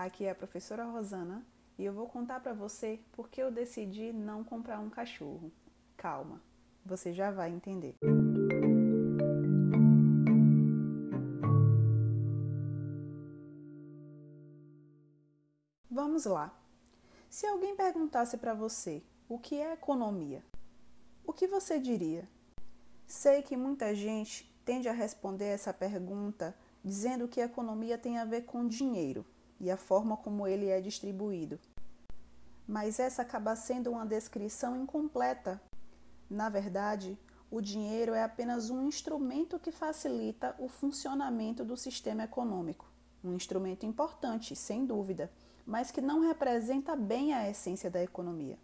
Aqui é a professora Rosana e eu vou contar para você por que eu decidi não comprar um cachorro. Calma, você já vai entender. Vamos lá. Se alguém perguntasse para você o que é economia, o que você diria? Sei que muita gente tende a responder essa pergunta dizendo que economia tem a ver com dinheiro e a forma como ele é distribuído. Mas essa acaba sendo uma descrição incompleta. Na verdade, o dinheiro é apenas um instrumento que facilita o funcionamento do sistema econômico. Um instrumento importante, sem dúvida, mas que não representa bem a essência da economia.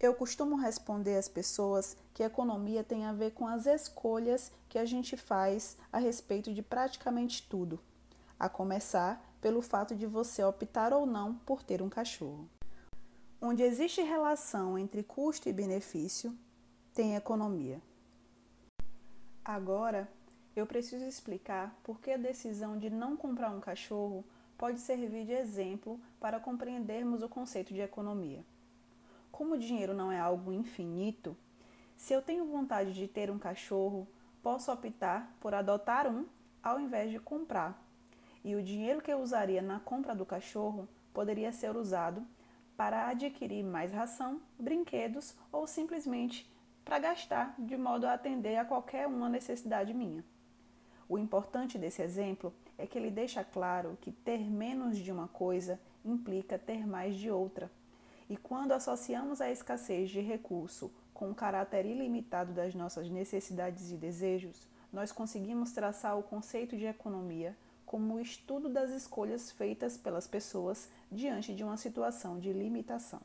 Eu costumo responder às pessoas que a economia tem a ver com as escolhas que a gente faz a respeito de praticamente tudo, a começar pelo fato de você optar ou não por ter um cachorro. Onde existe relação entre custo e benefício, tem economia. Agora, eu preciso explicar por que a decisão de não comprar um cachorro pode servir de exemplo para compreendermos o conceito de economia. Como o dinheiro não é algo infinito, se eu tenho vontade de ter um cachorro, posso optar por adotar um ao invés de comprar. E o dinheiro que eu usaria na compra do cachorro poderia ser usado para adquirir mais ração, brinquedos ou simplesmente para gastar de modo a atender a qualquer uma necessidade minha. O importante desse exemplo é que ele deixa claro que ter menos de uma coisa implica ter mais de outra. E quando associamos a escassez de recurso com o caráter ilimitado das nossas necessidades e desejos, nós conseguimos traçar o conceito de economia como o estudo das escolhas feitas pelas pessoas diante de uma situação de limitação.